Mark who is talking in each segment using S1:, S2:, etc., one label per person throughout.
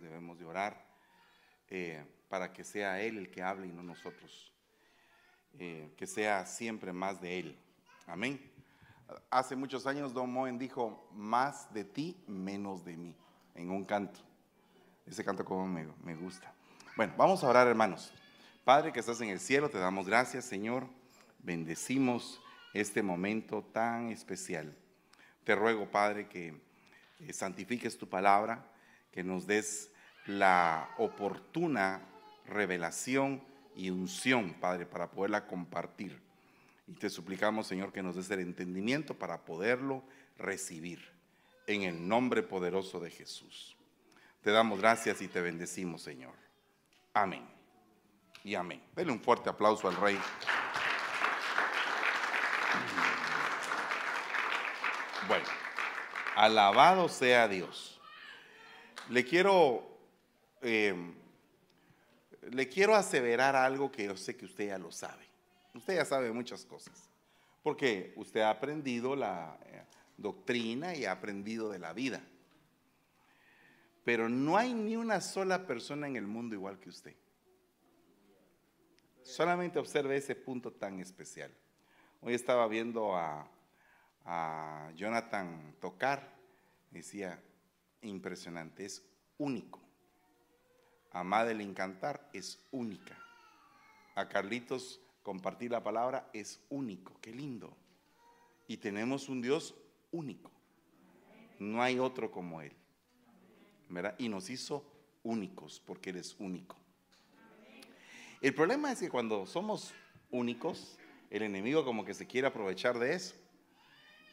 S1: debemos de orar eh, para que sea Él el que hable y no nosotros. Eh, que sea siempre más de Él. Amén. Hace muchos años Don Moen dijo, más de ti, menos de mí, en un canto. Ese canto como me, me gusta. Bueno, vamos a orar hermanos. Padre que estás en el cielo, te damos gracias Señor. Bendecimos este momento tan especial. Te ruego Padre que eh, santifiques tu palabra, que nos des la oportuna revelación y unción, Padre, para poderla compartir. Y te suplicamos, Señor, que nos des el entendimiento para poderlo recibir. En el nombre poderoso de Jesús. Te damos gracias y te bendecimos, Señor. Amén. Y amén. Denle un fuerte aplauso al Rey. Bueno, alabado sea Dios. Le quiero, eh, le quiero aseverar algo que yo sé que usted ya lo sabe. Usted ya sabe muchas cosas, porque usted ha aprendido la eh, doctrina y ha aprendido de la vida. Pero no hay ni una sola persona en el mundo igual que usted. Solamente observe ese punto tan especial. Hoy estaba viendo a, a Jonathan tocar, decía, impresionante, es único. A Madeline cantar es única. A Carlitos compartir la palabra es único, qué lindo. Y tenemos un Dios único. No hay otro como Él. ¿verdad? Y nos hizo únicos porque Él es único. El problema es que cuando somos únicos, el enemigo como que se quiere aprovechar de eso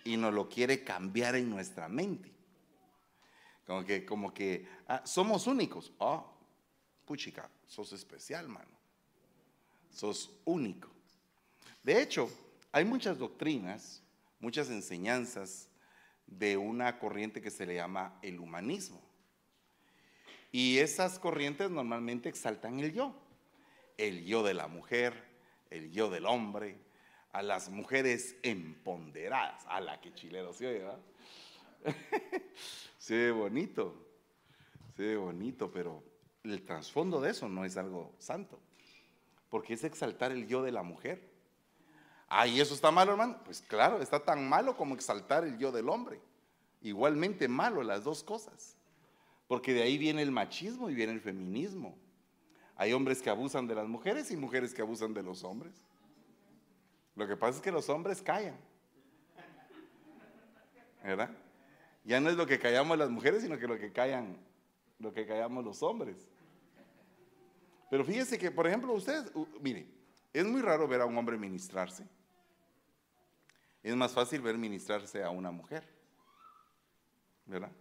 S1: y nos lo quiere cambiar en nuestra mente. Como que, como que ah, somos únicos. Ah, puchica, sos especial, mano. Sos único. De hecho, hay muchas doctrinas, muchas enseñanzas de una corriente que se le llama el humanismo. Y esas corrientes normalmente exaltan el yo. El yo de la mujer, el yo del hombre, a las mujeres empoderadas. A la que chilero se oye, ¿verdad? se ve bonito, se ve bonito, pero el trasfondo de eso no es algo santo, porque es exaltar el yo de la mujer. Ah, ¿y eso está malo, hermano? Pues claro, está tan malo como exaltar el yo del hombre. Igualmente malo las dos cosas, porque de ahí viene el machismo y viene el feminismo. Hay hombres que abusan de las mujeres y mujeres que abusan de los hombres. Lo que pasa es que los hombres callan. ¿Verdad? Ya no es lo que callamos las mujeres, sino que lo que callan, lo que callamos los hombres. Pero fíjese que, por ejemplo, ustedes, mire, es muy raro ver a un hombre ministrarse. Es más fácil ver ministrarse a una mujer. ¿Verdad?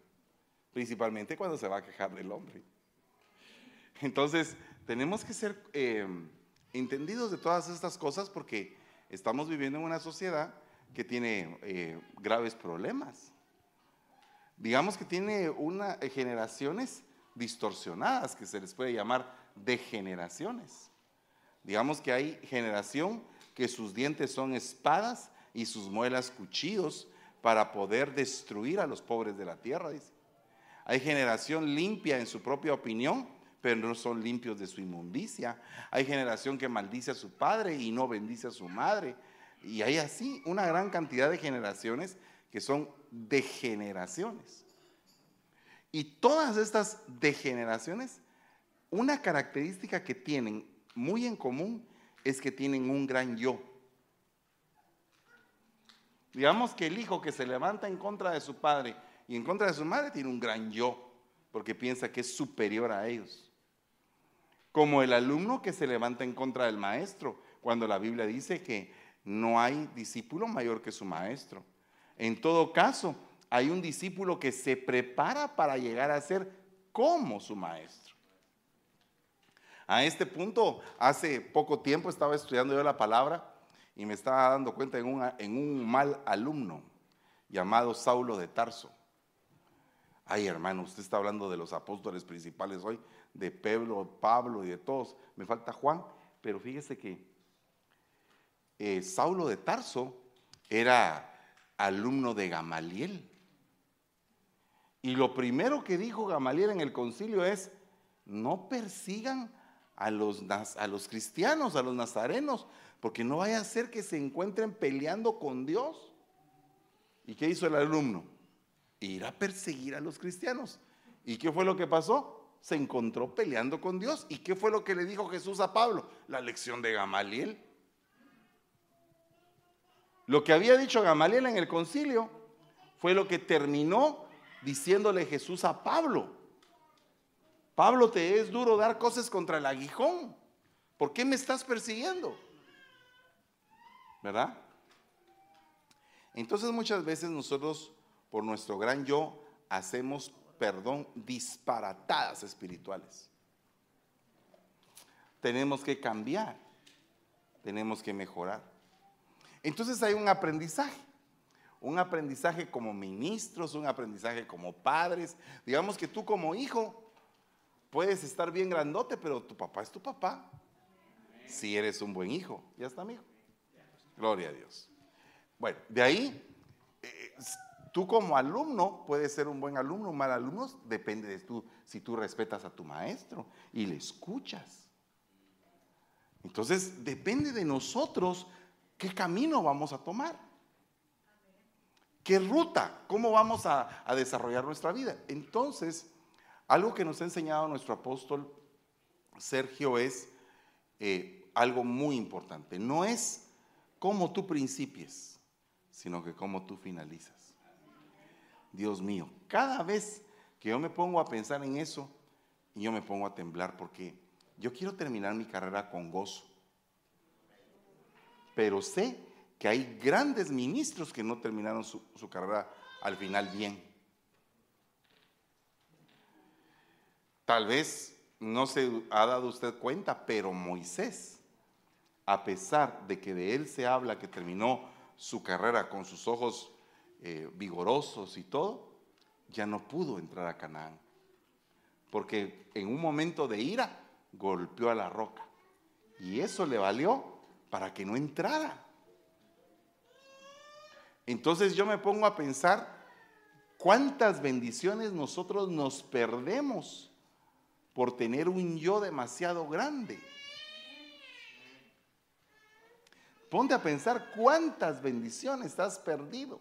S1: Principalmente cuando se va a quejar del hombre. Entonces, tenemos que ser eh, entendidos de todas estas cosas porque estamos viviendo en una sociedad que tiene eh, graves problemas. Digamos que tiene una, eh, generaciones distorsionadas, que se les puede llamar degeneraciones. Digamos que hay generación que sus dientes son espadas y sus muelas cuchillos para poder destruir a los pobres de la tierra, dice. Hay generación limpia en su propia opinión, pero no son limpios de su inmundicia. Hay generación que maldice a su padre y no bendice a su madre. Y hay así una gran cantidad de generaciones que son degeneraciones. Y todas estas degeneraciones, una característica que tienen muy en común es que tienen un gran yo. Digamos que el hijo que se levanta en contra de su padre y en contra de su madre tiene un gran yo, porque piensa que es superior a ellos como el alumno que se levanta en contra del maestro, cuando la Biblia dice que no hay discípulo mayor que su maestro. En todo caso, hay un discípulo que se prepara para llegar a ser como su maestro. A este punto, hace poco tiempo estaba estudiando yo la palabra y me estaba dando cuenta en un, mal alumno llamado Saulo de Tarso. Ay, hermano, usted está hablando de los apóstoles principales hoy de Pedro, Pablo y de todos. Me falta Juan, pero fíjese que eh, Saulo de Tarso era alumno de Gamaliel. Y lo primero que dijo Gamaliel en el concilio es, no persigan a los, a los cristianos, a los nazarenos, porque no vaya a ser que se encuentren peleando con Dios. ¿Y qué hizo el alumno? Ir a perseguir a los cristianos. ¿Y qué fue lo que pasó? Se encontró peleando con Dios. ¿Y qué fue lo que le dijo Jesús a Pablo? La lección de Gamaliel. Lo que había dicho Gamaliel en el concilio fue lo que terminó diciéndole Jesús a Pablo. Pablo, te es duro dar cosas contra el aguijón. ¿Por qué me estás persiguiendo? ¿Verdad? Entonces muchas veces nosotros, por nuestro gran yo, hacemos, perdón, disparatadas espirituales. Tenemos que cambiar, tenemos que mejorar. Entonces hay un aprendizaje, un aprendizaje como ministros, un aprendizaje como padres. Digamos que tú como hijo puedes estar bien grandote, pero tu papá es tu papá. Si eres un buen hijo, ya está, amigo. Gloria a Dios. Bueno, de ahí, eh, tú como alumno puedes ser un buen alumno, un mal alumno, depende de tú, si tú respetas a tu maestro y le escuchas. Entonces, depende de nosotros qué camino vamos a tomar. ¿Qué ruta? ¿Cómo vamos a, desarrollar nuestra vida? Entonces, algo que nos ha enseñado nuestro apóstol Sergio es eh, algo muy importante. No es cómo tú principies, sino que cómo tú finalizas. Dios mío, cada vez que yo me pongo a pensar en eso, yo me pongo a temblar porque yo quiero terminar mi carrera con gozo. Pero sé que hay grandes ministros que no terminaron su, carrera al final bien. Tal vez no se ha dado usted cuenta, pero Moisés, a pesar de que de él se habla que terminó su carrera con sus ojos eh, vigorosos y todo, ya no pudo entrar a Canaán. Porque en un momento de ira golpeó a la roca. Y eso le valió para que no entrara. Entonces yo me pongo a pensar cuántas bendiciones nosotros nos perdemos por tener un yo demasiado grande. Ponte a pensar cuántas bendiciones has perdido.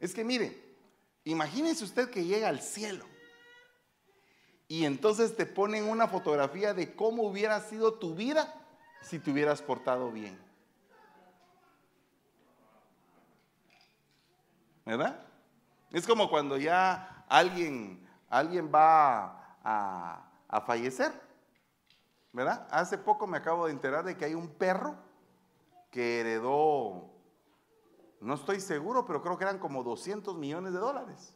S1: Es que mire, imagínese usted que llega al cielo y entonces te ponen una fotografía de cómo hubiera sido tu vida si te hubieras portado bien. ¿verdad? Es como cuando ya alguien, alguien va a, a fallecer, ¿verdad? Hace poco me acabo de enterar de que hay un perro que heredó, no estoy seguro, pero creo que eran como 200 millones de dólares.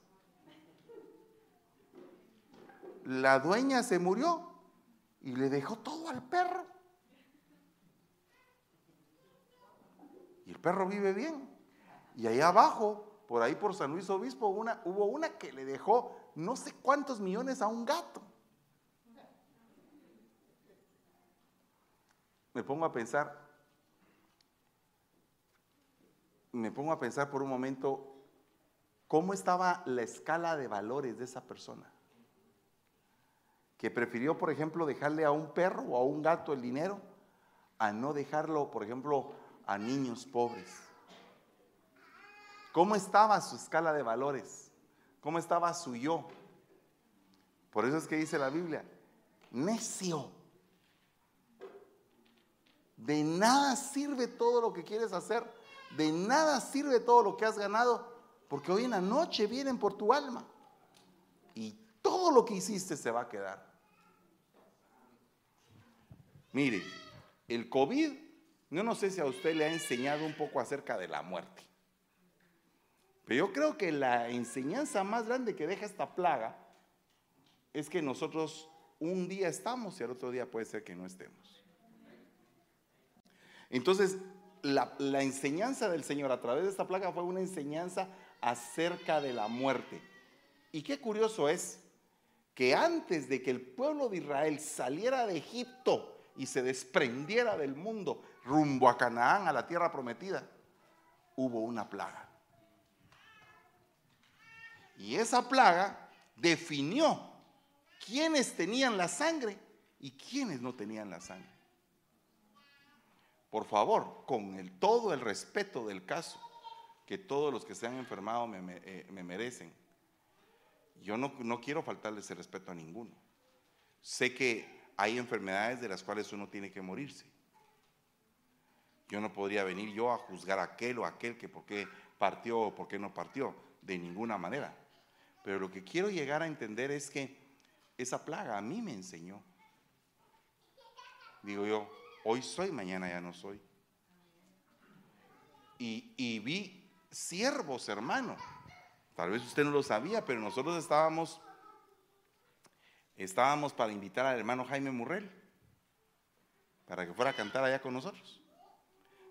S1: La dueña se murió y le dejó todo al perro. Y el perro vive bien. Y allá abajo por ahí por San Luis Obispo, una, hubo una que le dejó no sé cuántos millones a un gato. Me pongo a pensar, me pongo a pensar por un momento cómo estaba la escala de valores de esa persona. Que prefirió, por ejemplo, dejarle a un perro o a un gato el dinero a no dejarlo, por ejemplo, a niños pobres. ¿Cómo estaba su escala de valores? ¿Cómo estaba su yo? Por eso es que dice la Biblia, necio. De nada sirve todo lo que quieres hacer, de nada sirve todo lo que has ganado, porque hoy en la noche vienen por tu alma y todo lo que hiciste se va a quedar. Mire, el COVID, yo no sé si a usted le ha enseñado un poco acerca de la muerte. Pero yo creo que la enseñanza más grande que deja esta plaga es que nosotros un día estamos y al otro día puede ser que no estemos. Entonces, la, enseñanza del Señor a través de esta plaga fue una enseñanza acerca de la muerte. Y qué curioso es que antes de que el pueblo de Israel saliera de Egipto y se desprendiera del mundo rumbo a Canaán, a la tierra prometida, hubo una plaga. Y esa plaga definió quiénes tenían la sangre y quiénes no tenían la sangre. Por favor, con el, todo el respeto del caso, que todos los que se han enfermado me, eh, merecen, yo no, no quiero faltarles el respeto a ninguno. Sé que hay enfermedades de las cuales uno tiene que morirse. Yo no podría venir yo a juzgar a aquel o aquel que por qué partió o por qué no partió, de ninguna manera. Pero lo que quiero llegar a entender es que esa plaga a mí me enseñó. Digo yo, hoy soy, mañana ya no soy. Y, vi siervos, hermano. Tal vez usted no lo sabía, pero nosotros estábamos, estábamos para invitar al hermano Jaime Murrell para que fuera a cantar allá con nosotros.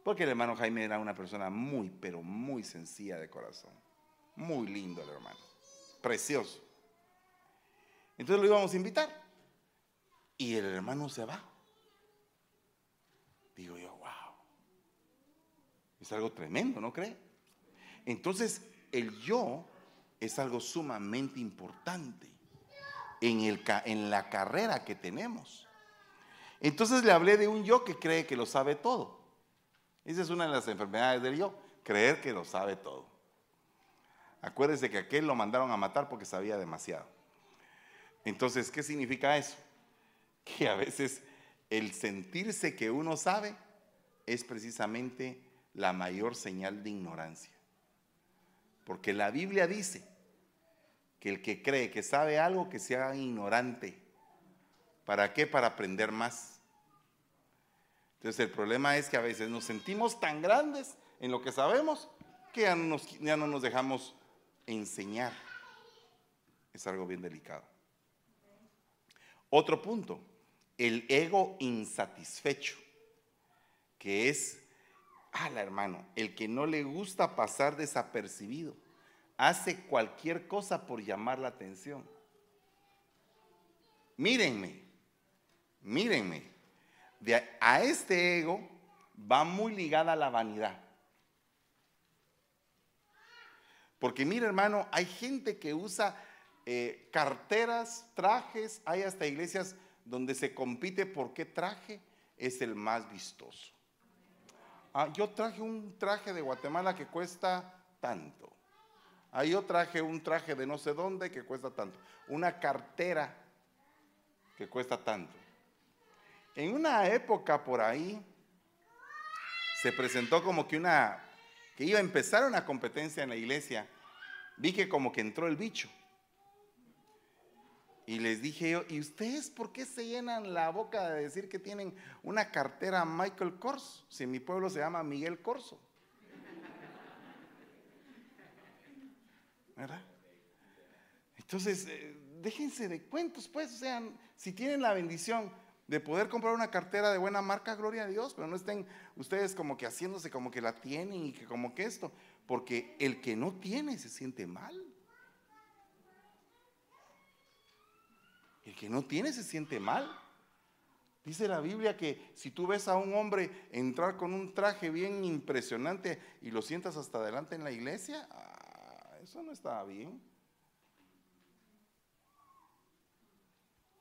S1: Porque el hermano Jaime era una persona muy, pero muy sencilla de corazón. Muy lindo el hermano. Precioso. Entonces lo íbamos a invitar. Y el hermano se va. Digo yo, wow. Es algo tremendo, ¿no cree? Entonces, el yo es algo sumamente importante en, el, en la carrera que tenemos. Entonces le hablé de un yo que cree que lo sabe todo. Esa es una de las enfermedades del yo, creer que lo sabe todo. Acuérdese que aquel lo mandaron a matar porque sabía demasiado. Entonces, ¿qué significa eso? Que a veces el sentirse que uno sabe es precisamente la mayor señal de ignorancia. Porque la Biblia dice que el que cree que sabe algo, que sea ignorante. ¿Para qué? Para aprender más. Entonces el problema es que a veces nos sentimos tan grandes en lo que sabemos que ya no nos, dejamos enseñar. Es algo bien delicado. Otro punto, el ego insatisfecho, que es, ala hermano, el que no le gusta pasar desapercibido, hace cualquier cosa por llamar la atención. Mírenme, mírenme, a este ego va muy ligada la vanidad. Porque mira hermano, hay gente que usa eh, carteras, trajes, hay hasta iglesias donde se compite por qué traje es el más vistoso. Ah, yo traje un traje de Guatemala que cuesta tanto. Ah, yo traje un traje de no sé dónde que cuesta tanto. Una cartera que cuesta tanto. En una época por ahí se presentó como que una, que iba a empezar una competencia en la iglesia. Vi que como que entró el bicho. Y les dije yo, ¿y ustedes por qué se llenan la boca de decir que tienen una cartera Michael Corso? Si mi pueblo se llama Miguel Corso. ¿Verdad? Entonces, eh, déjense de cuentos, pues, o sea, si tienen la bendición, de poder comprar una cartera de buena marca, gloria a Dios, pero no estén ustedes como que haciéndose como que la tienen y que como que esto, porque el que no tiene se siente mal. El que no tiene se siente mal. Dice la Biblia que si tú ves a un hombre entrar con un traje bien impresionante y lo sientas hasta adelante en la iglesia, ah, eso no está bien.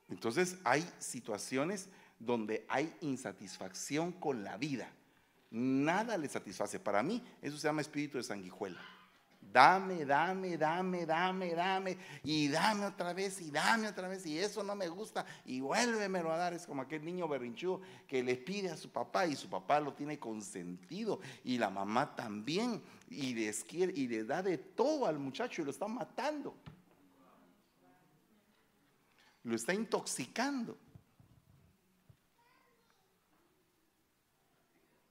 S1: Entonces hay situaciones donde hay insatisfacción con la vida. Nada le satisface. Para mí eso se llama espíritu de sanguijuela. Dame, dame, dame, dame, dame, y dame otra vez, y dame otra vez, y eso no me gusta, y vuélvemelo a dar. Es como aquel niño berrinchudo que le pide a su papá, y su papá lo tiene consentido, y la mamá también, y y le da de todo al muchacho y lo está matando lo está intoxicando.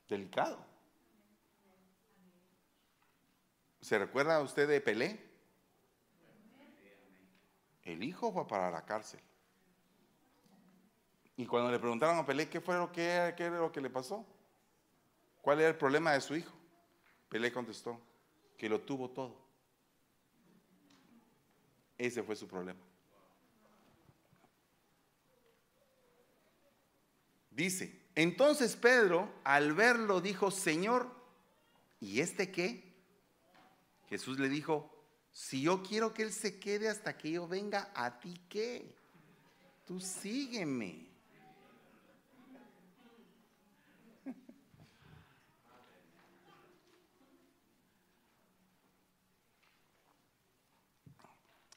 S1: Delicado. ¿Se recuerda usted de Pelé? El hijo fue para la cárcel. Y cuando le preguntaron a Pelé qué fue lo que, qué era lo que le pasó, cuál era el problema de su hijo, Pelé contestó que lo tuvo todo. Ese fue su problema. Dice, entonces Pedro al verlo dijo, Señor, ¿y este qué? Jesús le dijo, si yo quiero que él se quede hasta que yo venga, ¿a ti qué? Tú sígueme.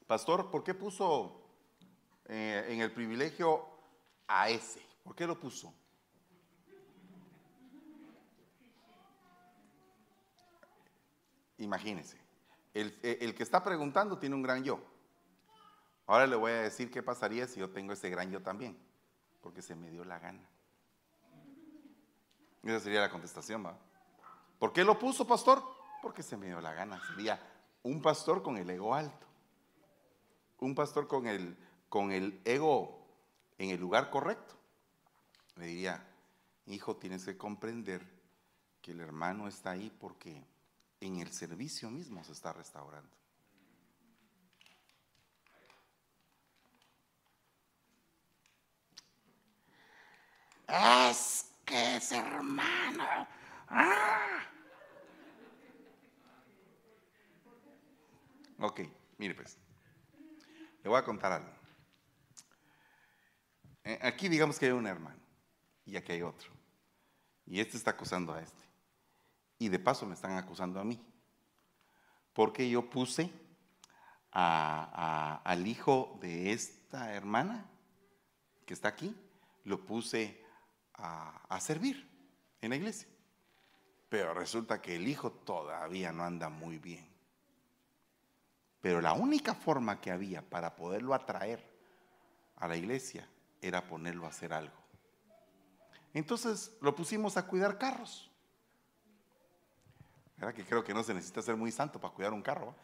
S1: Pastor, ¿por qué puso eh, en el privilegio a ese? ¿Por qué lo puso? Imagínense, el, el, que está preguntando tiene un gran yo. Ahora le voy a decir qué pasaría si yo tengo ese gran yo también, porque se me dio la gana. Esa sería la contestación, ¿va? ¿Por qué lo puso, pastor? Porque se me dio la gana. Sería un pastor con el ego alto un pastor con el, con el ego en el lugar correcto, le diría, hijo, tienes que comprender que el hermano está ahí porque en el servicio mismo se está restaurando. Es que es hermano. ¡Ah! Ok, mire pues. Le voy a contar algo. Eh, aquí digamos que hay un hermano y aquí hay otro. Y este está acusando a este. Y de paso me están acusando a mí. Porque yo puse al hijo de esta hermana que está aquí, lo puse a, a servir en la iglesia. Pero resulta que el hijo todavía no anda muy bien. Pero la única forma que había para poderlo atraer a la iglesia era ponerlo a hacer algo. Entonces lo pusimos a cuidar carros. ¿Verdad que creo que no se necesita ser muy santo para cuidar un carro?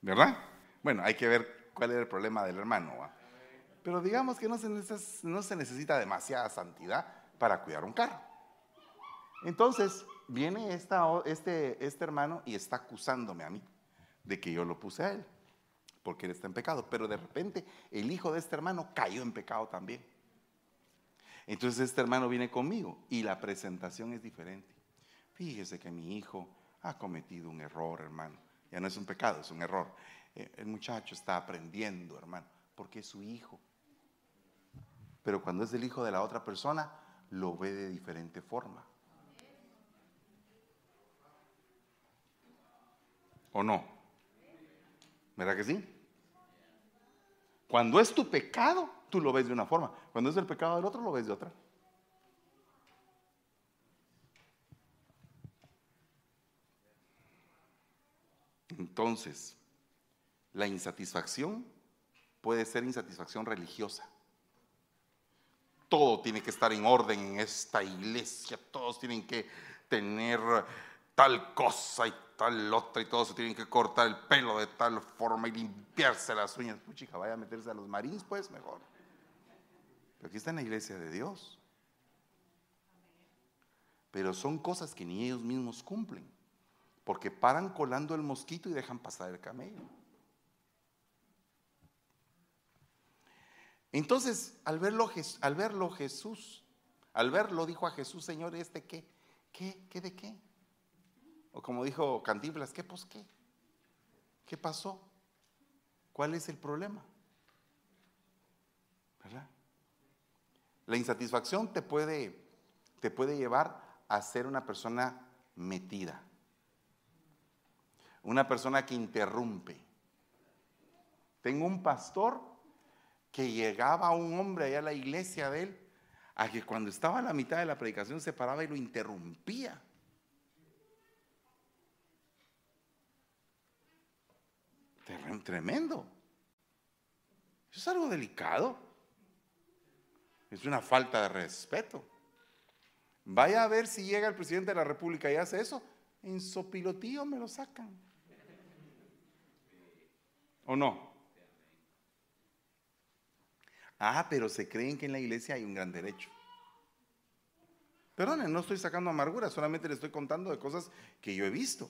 S1: ¿Verdad? Bueno, hay que ver cuál era el problema del hermano. Pero digamos que no se, necesita demasiada santidad para cuidar un carro. Entonces, viene este, este hermano y está acusándome a mí de que yo lo puse a él, porque él está en pecado. Pero de repente el hijo de este hermano cayó en pecado también. Entonces este hermano viene conmigo y la presentación es diferente. Fíjese que mi hijo ha cometido un error, hermano. Ya no es un pecado, es un error. Eh, el muchacho está aprendiendo, hermano, porque es su hijo. Pero cuando es el hijo de la otra persona, lo ve de diferente forma. ¿O no? ¿Verdad que sí? Cuando es tu pecado, tú lo ves de una forma. Cuando es el pecado del otro, lo ves de otra. Entonces, la insatisfacción puede ser insatisfacción religiosa. Todo tiene que estar en orden en esta iglesia, todos tienen que tener tal cosa y tal otra y todos se tienen que cortar el pelo de tal forma y limpiarse las uñas. Pues chica, vaya a meterse a los marines, pues mejor. Pero aquí está en la iglesia de Dios. Pero son cosas que ni ellos mismos cumplen, porque paran colando el mosquito y dejan pasar el camello. Entonces, al verlo, al verlo Jesús, al verlo dijo a Jesús, Señor, ¿este qué? ¿Qué? ¿Qué de qué? O como dijo Cantinflas, ¿qué pues qué? ¿Qué pasó? ¿Cuál es el problema? ¿Verdad? La insatisfacción te puede, te puede llevar a ser una persona metida, una persona que interrumpe. Tengo un pastor que llegaba a un hombre allá a la iglesia de él, a que cuando estaba a la mitad de la predicación se paraba y lo interrumpía. Tremendo. Eso es algo delicado. Es una falta de respeto. Vaya a ver si llega el presidente de la República y hace eso. En sopilotío me lo sacan. ¿O no? Ah, pero se creen que en la iglesia hay un gran derecho. Perdone, no estoy sacando amargura, solamente le estoy contando de cosas que yo he visto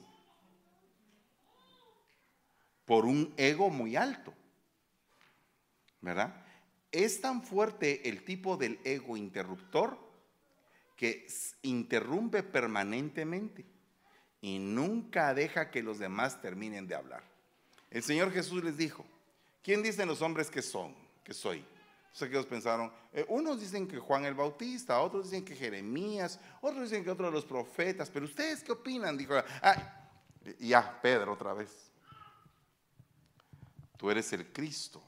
S1: por un ego muy alto. ¿Verdad? Es tan fuerte el tipo del ego interruptor que interrumpe permanentemente. y nunca deja que los demás terminen de hablar. El Señor Jesús les dijo, ¿quién dicen los hombres que son, que soy? Entonces ellos pensaron, eh, unos dicen que Juan el Bautista, otros dicen que Jeremías, otros dicen que otro de los profetas, pero ustedes qué opinan? Dijo, ah, ya, Pedro otra vez. Tú eres el Cristo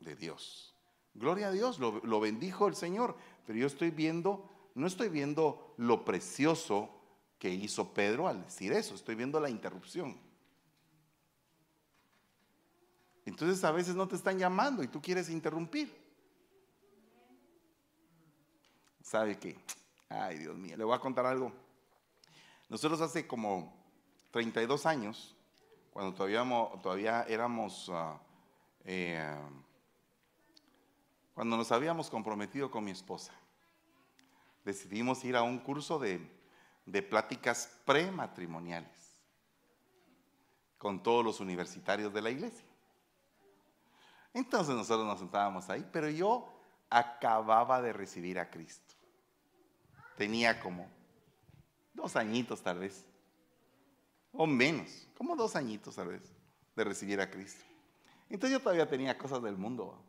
S1: de Dios. Gloria a Dios, lo, bendijo el Señor, pero yo estoy viendo, no estoy viendo lo precioso que hizo Pedro al decir eso, estoy viendo la interrupción. Entonces a veces no te están llamando y tú quieres interrumpir. ¿Sabe qué? Ay, Dios mío, le voy a contar algo. Nosotros hace como 32 años, cuando todavía, todavía éramos, ah, eh, cuando nos habíamos comprometido con mi esposa, decidimos ir a un curso de, de pláticas prematrimoniales con todos los universitarios de la iglesia. Entonces nosotros nos sentábamos ahí, pero yo acababa de recibir a Cristo tenía como dos añitos tal vez, o menos, como dos añitos tal vez, de recibir a Cristo. Entonces yo todavía tenía cosas del mundo.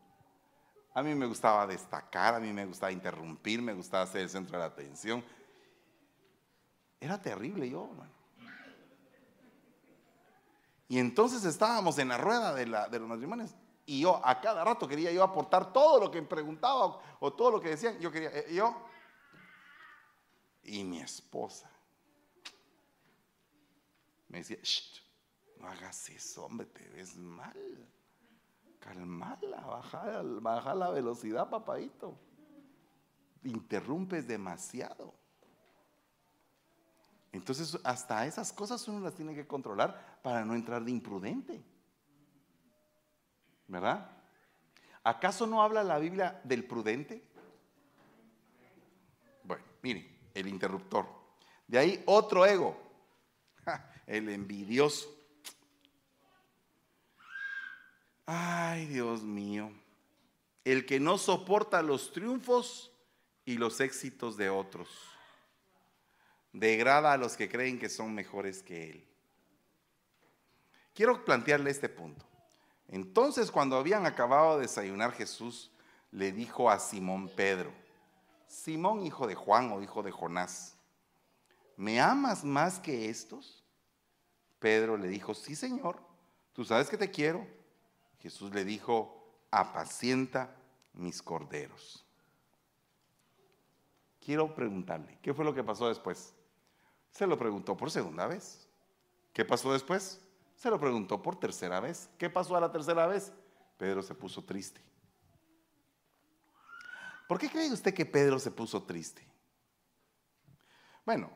S1: A mí me gustaba destacar, a mí me gustaba interrumpir, me gustaba ser el centro de la atención. Era terrible yo, Y entonces estábamos en la rueda de, los matrimonios y yo a cada rato quería yo aportar todo lo que me preguntaba o, todo lo que decían. Yo quería, eh, yo y mi esposa me decía, no hagas eso, hombre, te ves mal. Calmala, baja, baja la velocidad, papadito. Interrumpes demasiado. Entonces, hasta esas cosas uno las tiene que controlar para no entrar de imprudente. ¿Verdad? ¿Acaso no habla la Biblia del prudente? Bueno, miren, el interruptor. De ahí otro ego, el envidioso. Ay, Dios mío. El que no soporta los triunfos y los éxitos de otros. Degrada a los que creen que son mejores que él. Quiero plantearle este punto. Entonces, cuando habían acabado de desayunar, Jesús le dijo a Simón Pedro, Simón, hijo de Juan o hijo de Jonás, ¿me amas más que estos? Pedro le dijo, sí, Señor, tú sabes que te quiero. Jesús le dijo, apacienta mis corderos. Quiero preguntarle, ¿qué fue lo que pasó después? Se lo preguntó por segunda vez. ¿Qué pasó después? Se lo preguntó por tercera vez. ¿Qué pasó a la tercera vez? Pedro se puso triste. ¿Por qué cree usted que Pedro se puso triste? Bueno,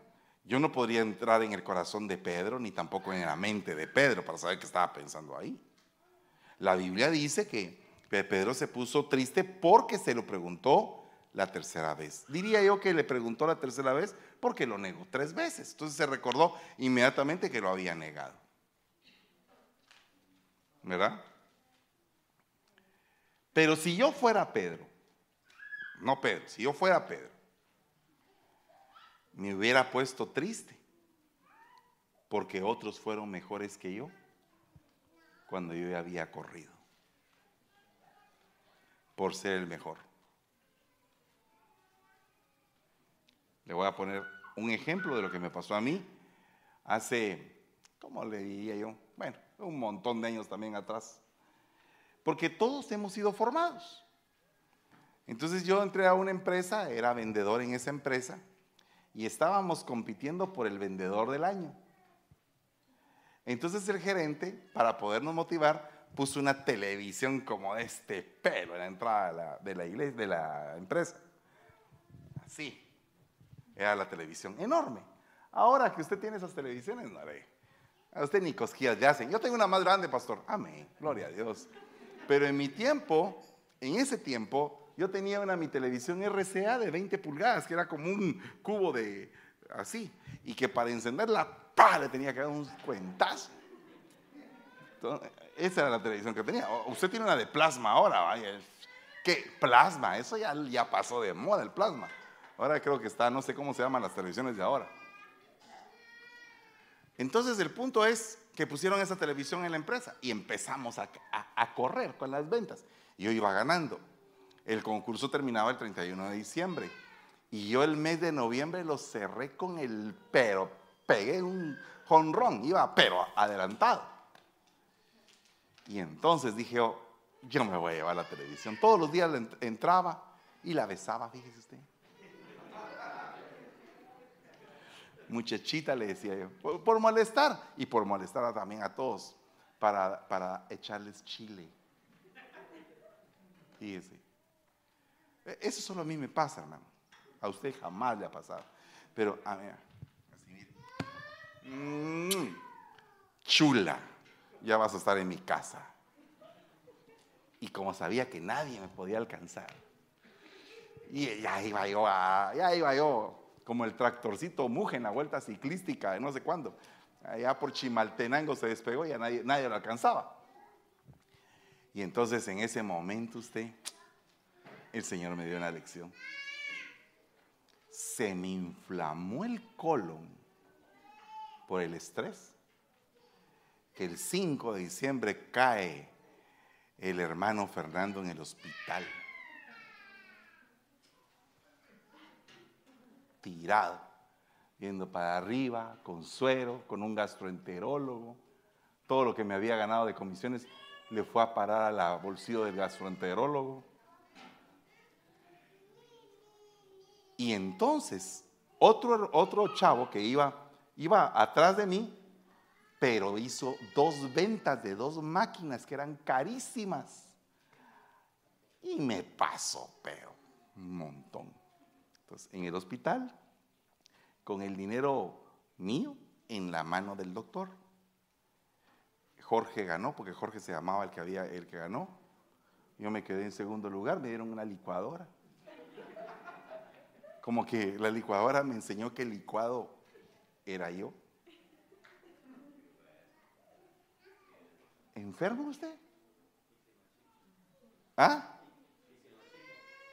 S1: yo no podría entrar en el corazón de Pedro ni tampoco en la mente de Pedro para saber qué estaba pensando ahí. La Biblia dice que Pedro se puso triste porque se lo preguntó la tercera vez. Diría yo que le preguntó la tercera vez porque lo negó tres veces. Entonces se recordó inmediatamente que lo había negado. ¿Verdad? Pero si yo fuera Pedro no Pedro, si yo fuera Pedro, me hubiera puesto triste porque otros fueron mejores que yo cuando yo había corrido por ser el mejor. Le voy a poner un ejemplo de lo que me pasó a mí hace, ¿cómo le diría yo? Bueno, un montón de años también atrás. Porque todos hemos sido formados. Entonces yo entré a una empresa, era vendedor en esa empresa, y estábamos compitiendo por el vendedor del año. Entonces el gerente, para podernos motivar, puso una televisión como de este pelo en la entrada de la, iglesia, de la empresa. Así. Era la televisión enorme. Ahora que usted tiene esas televisiones, no haré. A usted ni cosquillas ya hacen. Yo tengo una más grande, pastor. Amén. Gloria a Dios. Pero en mi tiempo, en ese tiempo, yo tenía una mi televisión RCA de 20 pulgadas, que era como un cubo de así, y que para encenderla, ¡pa! le tenía que dar un cuentazo. esa era la televisión que tenía. Usted tiene una de plasma ahora, vaya. ¿Qué? Plasma, eso ya, ya pasó de moda el plasma. Ahora creo que está, no sé cómo se llaman las televisiones de ahora. Entonces el punto es que pusieron esa televisión en la empresa y empezamos a, a correr con las ventas. Yo iba ganando. El concurso terminaba el 31 de diciembre. Y yo el mes de noviembre lo cerré con el pero, pegué un jonrón, iba pero adelantado. Y entonces dije yo, yo me voy a llevar la televisión. Todos los días entraba y la besaba, fíjese usted. Muchachita le decía yo, por, molestar y por molestar también a todos para, para echarles chile. Fíjese. E, eso solo a mí me pasa, hermano. A usted jamás le ha pasado. Pero a ver, así mm, chula, ya vas a estar en mi casa. Y como sabía que nadie me podía alcanzar, y ya iba yo, ya iba yo, como el tractorcito muje en la vuelta ciclística de no sé cuándo. Allá por Chimaltenango se despegó y nadie, nadie lo alcanzaba. Y entonces en ese momento usted, el Señor me dio una lección. Se me inflamó el colon por el estrés. Que el 5 de diciembre cae el hermano Fernando en el hospital. Tirado, viendo para arriba, con suero, con un gastroenterólogo. Todo lo que me había ganado de comisiones le fue a parar al bolsillo del gastroenterólogo. Y entonces, otro, otro chavo que iba, iba atrás de mí, pero hizo dos ventas de dos máquinas que eran carísimas. Y me pasó, pero un montón. Entonces, en el hospital, con el dinero mío en la mano del doctor. Jorge ganó, porque Jorge se llamaba el que había, el que ganó. Yo me quedé en segundo lugar, me dieron una licuadora. Como que la licuadora me enseñó que el licuado era yo. ¿Enfermo usted? ¿Ah?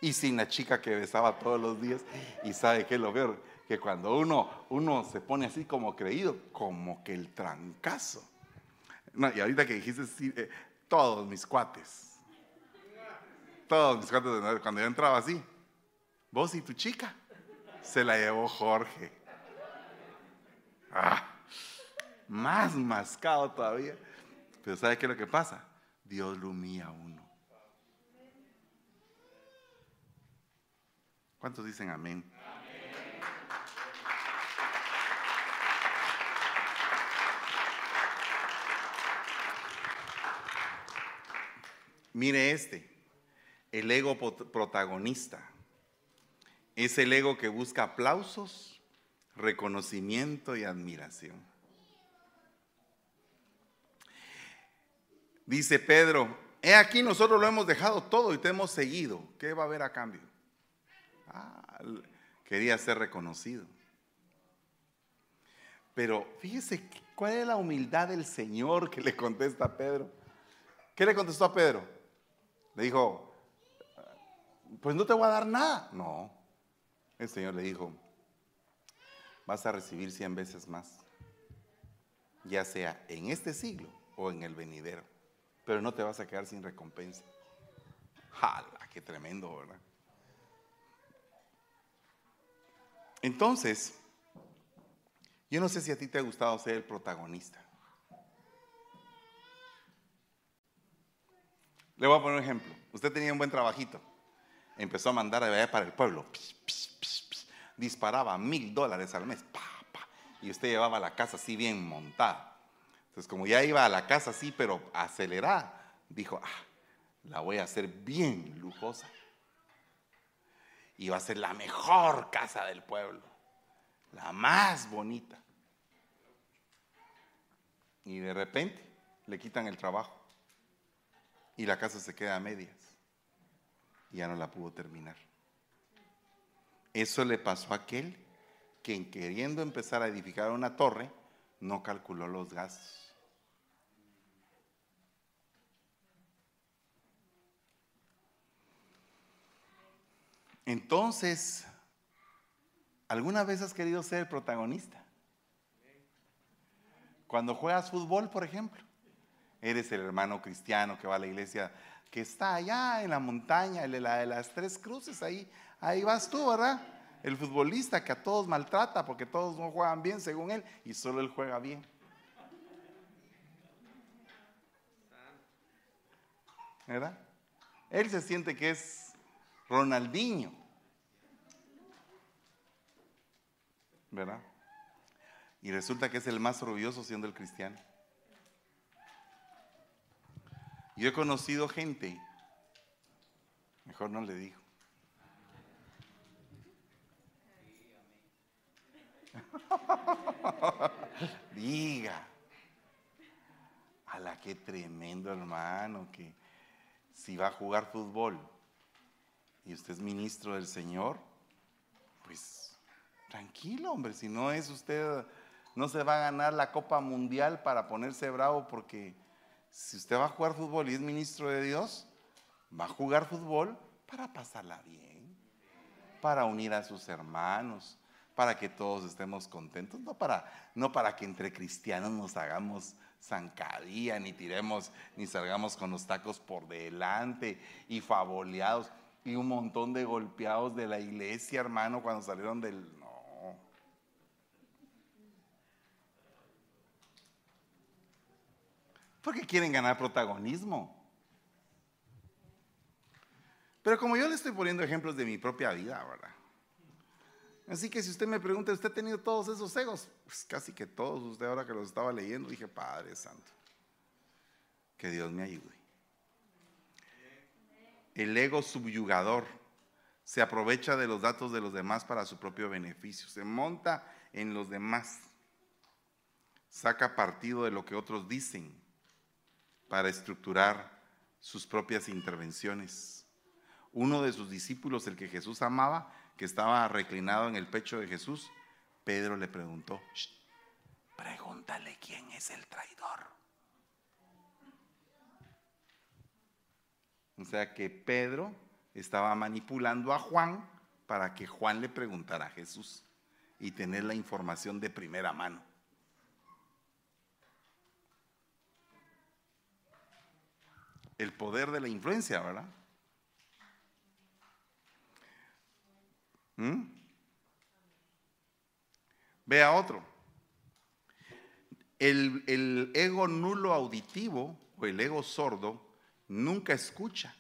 S1: Y sin la chica que besaba todos los días. Y sabe que lo peor, que cuando uno, uno se pone así como creído, como que el trancazo. y ahorita que dijiste, eh, todos mis cuates, todos mis cuates, cuando yo entraba así, vos y tu chica, se la llevó Jorge. Ah, más mascado todavía. Pero ¿sabe qué es lo que pasa? Dios lo humilla a uno. ¿Cuántos dicen amén? Mire este, el ego protagonista. Es el ego que busca aplausos, reconocimiento y admiración. Dice Pedro, he aquí nosotros lo hemos dejado todo y te hemos seguido. ¿Qué va a haber a cambio? Ah, quería ser reconocido. Pero fíjese cuál es la humildad del Señor que le contesta a Pedro. ¿Qué le contestó a Pedro? Le dijo, pues no te voy a dar nada. No, el Señor le dijo, vas a recibir cien veces más, ya sea en este siglo o en el venidero pero no te vas a quedar sin recompensa. ¡Hala! ¡Qué tremendo, ¿verdad? Entonces, yo no sé si a ti te ha gustado ser el protagonista. Le voy a poner un ejemplo. Usted tenía un buen trabajito. Empezó a mandar a ver para el pueblo. Disparaba mil dólares al mes. Y usted llevaba la casa así bien montada. Entonces, como ya iba a la casa así, pero acelerada, dijo, ah, la voy a hacer bien lujosa. Y va a ser la mejor casa del pueblo, la más bonita. Y de repente le quitan el trabajo y la casa se queda a medias y ya no la pudo terminar. Eso le pasó a aquel que queriendo empezar a edificar una torre no calculó los gastos. Entonces, ¿alguna vez has querido ser protagonista? Cuando juegas fútbol, por ejemplo, eres el hermano cristiano que va a la iglesia, que está allá en la montaña, la de las tres cruces, ahí, ahí vas tú, ¿verdad? El futbolista que a todos maltrata porque todos no juegan bien según él y solo él juega bien. ¿Verdad? Él se siente que es Ronaldinho. ¿Verdad? Y resulta que es el más orgulloso siendo el cristiano. Yo he conocido gente, mejor no le digo. Diga, a la que tremendo hermano, que si va a jugar fútbol y usted es ministro del Señor, pues tranquilo, hombre, si no es usted, no se va a ganar la Copa Mundial para ponerse bravo porque si usted va a jugar fútbol y es ministro de Dios, va a jugar fútbol para pasarla bien, para unir a sus hermanos, para que todos estemos contentos, no para, no para que entre cristianos nos hagamos zancadilla, ni tiremos, ni salgamos con los tacos por delante y favoleados y un montón de golpeados de la iglesia, hermano, cuando salieron del... porque quieren ganar protagonismo. Pero como yo le estoy poniendo ejemplos de mi propia vida, ¿verdad? Así que si usted me pregunta, ¿usted ha tenido todos esos egos? Pues casi que todos, usted ahora que los estaba leyendo, dije, Padre Santo, que Dios me ayude. El ego subyugador se aprovecha de los datos de los demás para su propio beneficio, se monta en los demás, saca partido de lo que otros dicen para estructurar sus propias intervenciones. Uno de sus discípulos, el que Jesús amaba, que estaba reclinado en el pecho de Jesús, Pedro le preguntó, pregúntale quién es el traidor. O sea que Pedro estaba manipulando a Juan para que Juan le preguntara a Jesús y tener la información de primera mano. el poder de la influencia, ¿verdad? ¿Mm? Vea otro. El, el ego nulo auditivo o el ego sordo nunca escucha.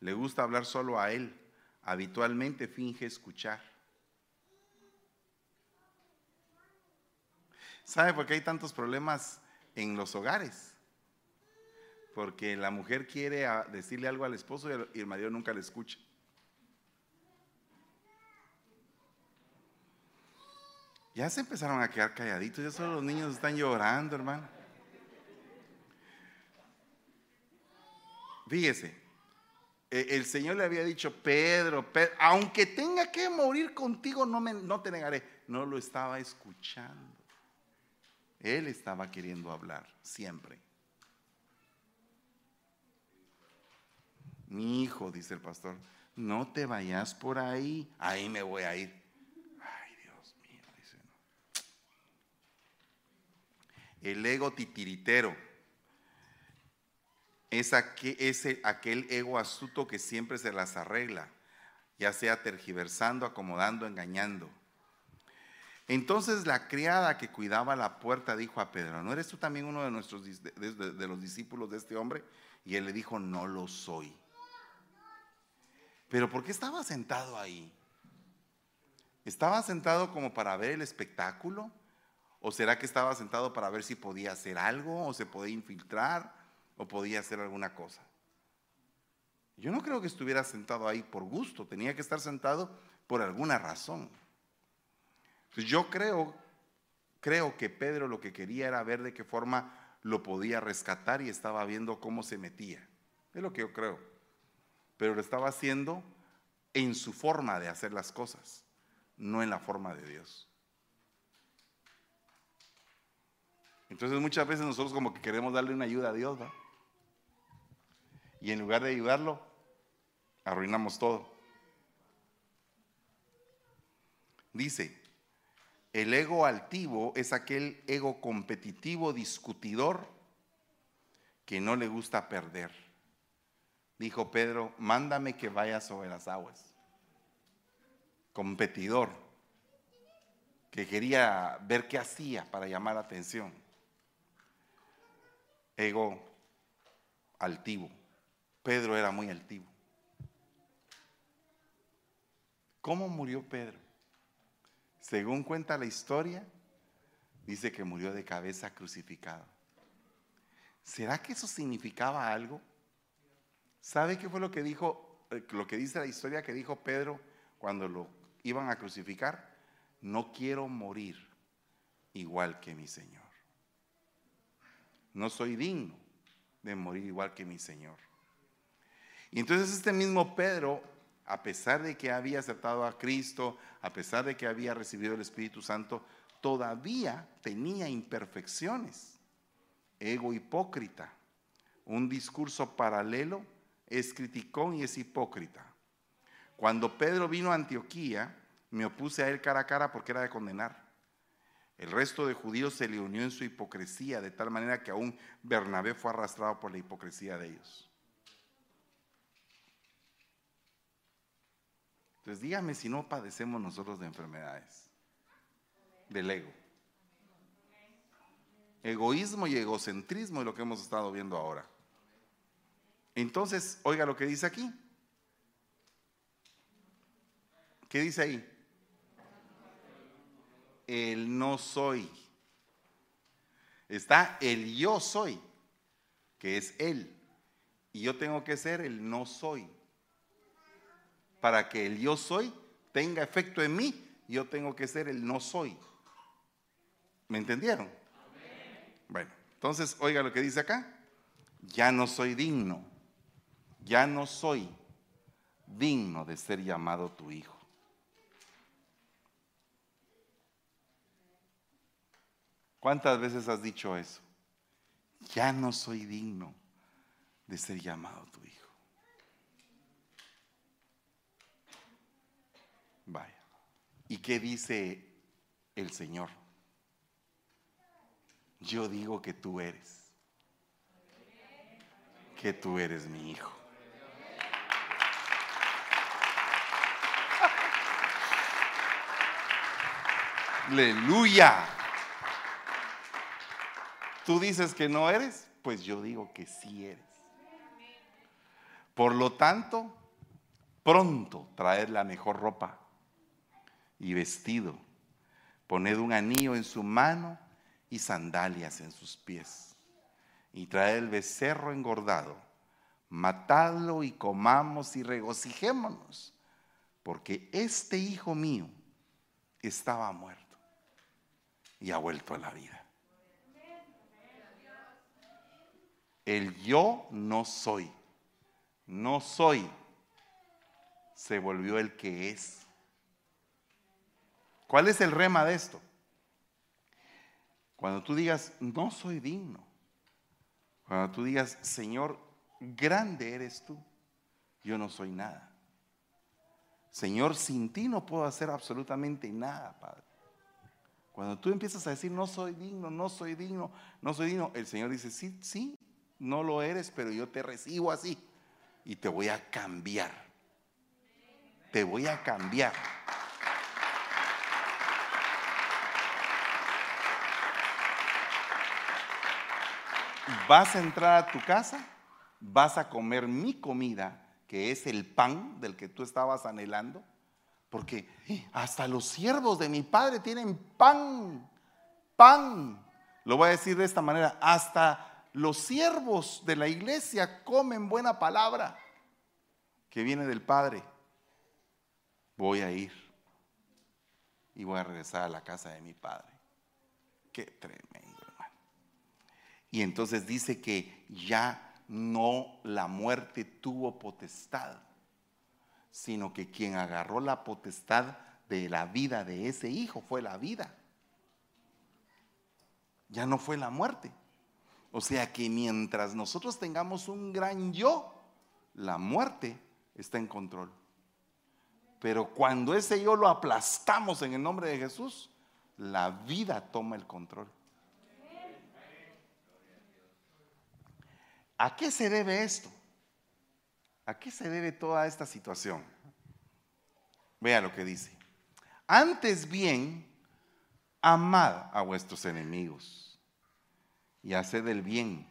S1: Le gusta hablar solo a él. Habitualmente finge escuchar. ¿Sabe por qué hay tantos problemas en los hogares? porque la mujer quiere decirle algo al esposo y el marido nunca le escucha. Ya se empezaron a quedar calladitos, ya solo los niños están llorando, hermano. Fíjese, e, el Señor le había dicho, Pedro, aunque tenga que morir contigo, no, me, no te negaré. No lo estaba escuchando. Él estaba queriendo hablar, siempre. Mi hijo, dice el pastor, no te vayas por ahí, ahí me voy a ir. Ay, Dios mío, dice. El ego titiritero es, aquel ego astuto que siempre se las arregla, ya sea tergiversando, acomodando, engañando. Entonces la criada que cuidaba la puerta dijo a Pedro, ¿no eres tú también uno de, nuestros, de los discípulos de este hombre? Y él le dijo, no lo soy. Pero ¿por qué estaba sentado ahí? ¿Estaba sentado como para ver el espectáculo? ¿O será que estaba sentado para ver si podía hacer algo o se podía infiltrar o podía hacer alguna cosa? Yo no creo que estuviera sentado ahí por gusto, tenía que estar sentado por alguna razón. Yo creo, creo que Pedro lo que quería era ver de qué forma lo podía rescatar y estaba viendo cómo se metía. Es lo que yo creo pero lo estaba haciendo en su forma de hacer las cosas, no en la forma de Dios. Entonces muchas veces nosotros como que queremos darle una ayuda a Dios, ¿va? Y en lugar de ayudarlo, arruinamos todo. Dice, El ego altivo es aquel ego competitivo, discutidor, que no le gusta perder. Dijo Pedro, mándame que vaya sobre las aguas. Competidor, que quería ver qué hacía para llamar la atención. Ego altivo. Pedro era muy altivo. ¿Cómo murió Pedro? Según cuenta la historia, dice que murió de cabeza crucificado. ¿Será que eso significaba algo? ¿Sabe qué fue lo que dijo, eh, lo que dice la historia que dijo Pedro cuando lo iban a crucificar? No quiero morir igual que mi Señor. No soy digno de morir igual que mi Señor. Y entonces este mismo Pedro a pesar de que había aceptado a Cristo, a pesar de que había recibido el Espíritu Santo, todavía tenía imperfecciones. Ego hipócrita. Un discurso paralelo es criticón y es hipócrita. Cuando Pedro vino a Antioquía, me opuse a él cara a cara porque era de condenar. El resto de judíos se le unió en su hipocresía, de tal manera que aún Bernabé fue arrastrado por la hipocresía de ellos. Entonces dígame si no padecemos nosotros de enfermedades, del ego. Egoísmo y egocentrismo es lo que hemos estado viendo ahora. Entonces, oiga lo que dice aquí. ¿Qué dice ahí? El no soy. Está el yo soy, que es él. Y yo tengo que ser el no soy para que el yo soy tenga efecto en mí, yo tengo que ser el no soy. ¿Me entendieron? Bueno, entonces oiga lo que dice acá. Ya no soy digno, ya no soy digno de ser llamado tu hijo. ¿Cuántas veces has dicho eso? Ya no soy digno de ser llamado tu hijo. Vaya. ¿Y qué dice el Señor? Yo digo que tú eres. Que tú eres mi hijo. Aleluya. Tú dices que no eres, pues yo digo que sí eres. Por lo tanto, pronto traer la mejor ropa y vestido. Poned un anillo en su mano y sandalias en sus pies. Y traed el becerro engordado. Matadlo y comamos y regocijémonos. Porque este hijo mío estaba muerto y ha vuelto a la vida. El yo no soy, no soy, se volvió el que es. ¿Cuál es el rema de esto? Cuando tú digas, no soy digno. Cuando tú digas, Señor, grande eres tú. Yo no soy nada. Señor, sin ti no puedo hacer absolutamente nada, Padre. Cuando tú empiezas a decir, no soy digno, no soy digno, no soy digno, el Señor dice, sí, sí, no lo eres, pero yo te recibo así y te voy a cambiar. Te voy a cambiar. vas a entrar a tu casa, vas a comer mi comida, que es el pan del que tú estabas anhelando, porque eh, hasta los siervos de mi padre tienen pan, pan. Lo voy a decir de esta manera, hasta los siervos de la iglesia comen buena palabra que viene del Padre. Voy a ir y voy a regresar a la casa de mi Padre. Qué tremendo. Y entonces dice que ya no la muerte tuvo potestad, sino que quien agarró la potestad de la vida de ese hijo fue la vida. Ya no fue la muerte. O sea que mientras nosotros tengamos un gran yo, la muerte está en control. Pero cuando ese yo lo aplastamos en el nombre de Jesús, la vida toma el control. ¿A qué se debe esto? ¿A qué se debe toda esta situación? Vea lo que dice. Antes bien, amad a vuestros enemigos y haced el bien.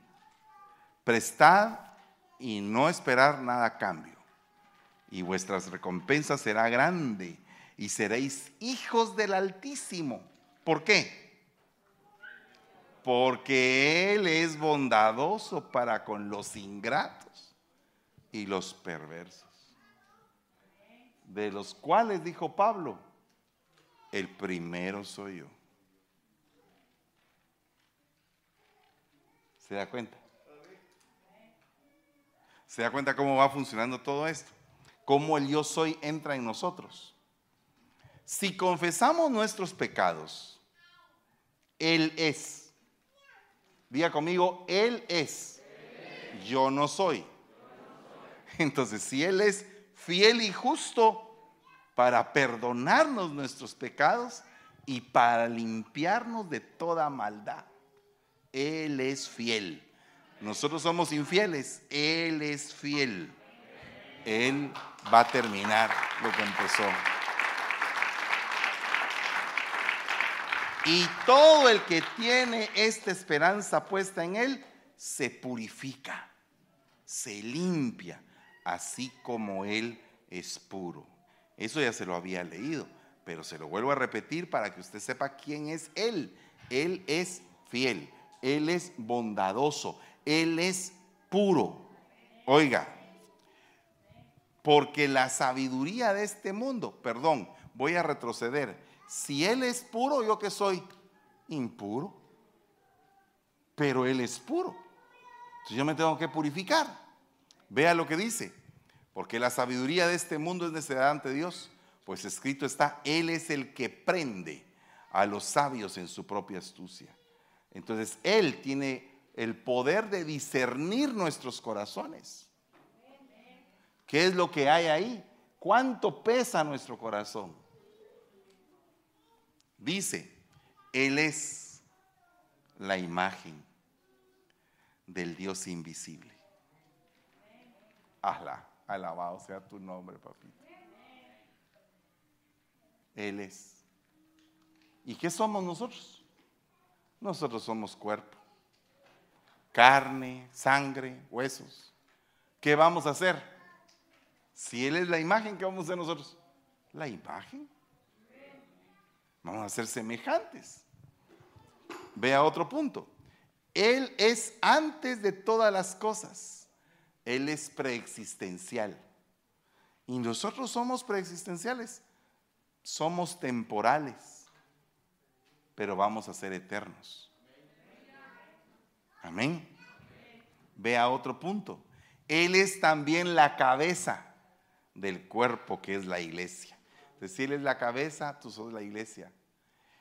S1: Prestad y no esperar nada a cambio. Y vuestras recompensas será grande y seréis hijos del Altísimo. ¿Por qué? porque Él es bondadoso para con los ingratos y los perversos, de los cuales dijo Pablo, el primero soy yo. ¿Se da cuenta? ¿Se da cuenta cómo va funcionando todo esto? Cómo el yo soy entra en nosotros. Si confesamos nuestros pecados, Él es Diga conmigo, Él es. Yo no soy. Entonces, si Él es fiel y justo para perdonarnos nuestros pecados y para limpiarnos de toda maldad, Él es fiel. Nosotros somos infieles, Él es fiel. Él va a terminar lo que empezó. Y todo el que tiene esta esperanza puesta en Él, se purifica, se limpia, así como Él es puro. Eso ya se lo había leído, pero se lo vuelvo a repetir para que usted sepa quién es Él. Él es fiel, Él es bondadoso, Él es puro. Oiga, porque la sabiduría de este mundo, perdón, voy a retroceder, si Él es puro, ¿yo que soy? Impuro. Pero Él es puro. Entonces yo me tengo que purificar. Vea lo que dice. Porque la sabiduría de este mundo es necesidad ante Dios. Pues escrito está, Él es el que prende a los sabios en su propia astucia. Entonces Él tiene el poder de discernir nuestros corazones. ¿Qué es lo que hay ahí? ¿Cuánto pesa nuestro corazón? Dice, Él es la imagen del Dios invisible. Hazla, alabado sea tu nombre, papito. Él es. ¿Y qué somos nosotros? Nosotros somos cuerpo, carne, sangre, huesos. ¿Qué vamos a hacer? Si Él es la imagen, ¿qué vamos a hacer nosotros? La imagen. Vamos a ser semejantes. Vea otro punto. Él es antes de todas las cosas. Él es preexistencial. Y nosotros somos preexistenciales. Somos temporales. Pero vamos a ser eternos. Amén. Vea otro punto. Él es también la cabeza del cuerpo que es la iglesia. Si Él es la cabeza, tú sos la iglesia.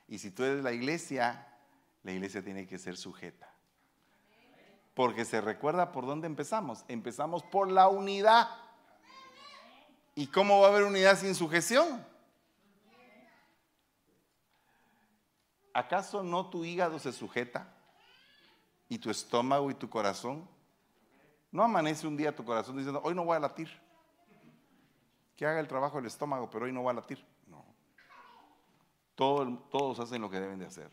S1: Y si tú eres la iglesia, la iglesia tiene que ser sujeta. Porque se recuerda por dónde empezamos. Empezamos por la unidad. ¿Y cómo va a haber unidad sin sujeción? ¿Acaso no tu hígado se sujeta? ¿Y tu estómago y tu corazón? No amanece un día tu corazón diciendo, hoy no voy a latir que haga el trabajo del estómago, pero hoy no va a latir. No. todos hacen lo que deben de hacer.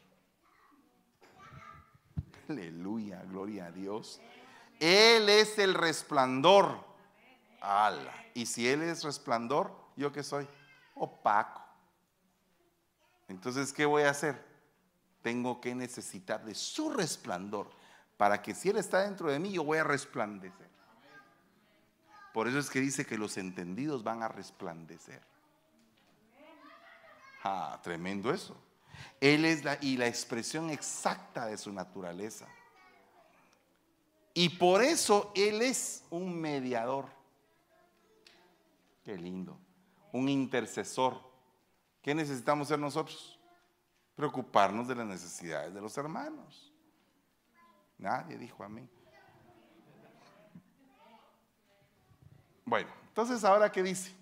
S1: Aleluya, gloria a Dios. Él es el resplandor. Y si Él es resplandor, ¿yo qué soy? Opaco. Entonces, ¿qué voy a hacer? Tengo que necesitar de su resplandor para que si Él está dentro de mí, yo voy a resplandecer. Por eso es que dice que los entendidos van a resplandecer. Ah, tremendo eso. Él es la, y la expresión exacta de su naturaleza. Y por eso Él es un mediador. Qué lindo. Un intercesor. ¿Qué necesitamos ser nosotros? Preocuparnos de las necesidades de los hermanos. Nadie dijo amén. Bueno, entonces ahora qué dice?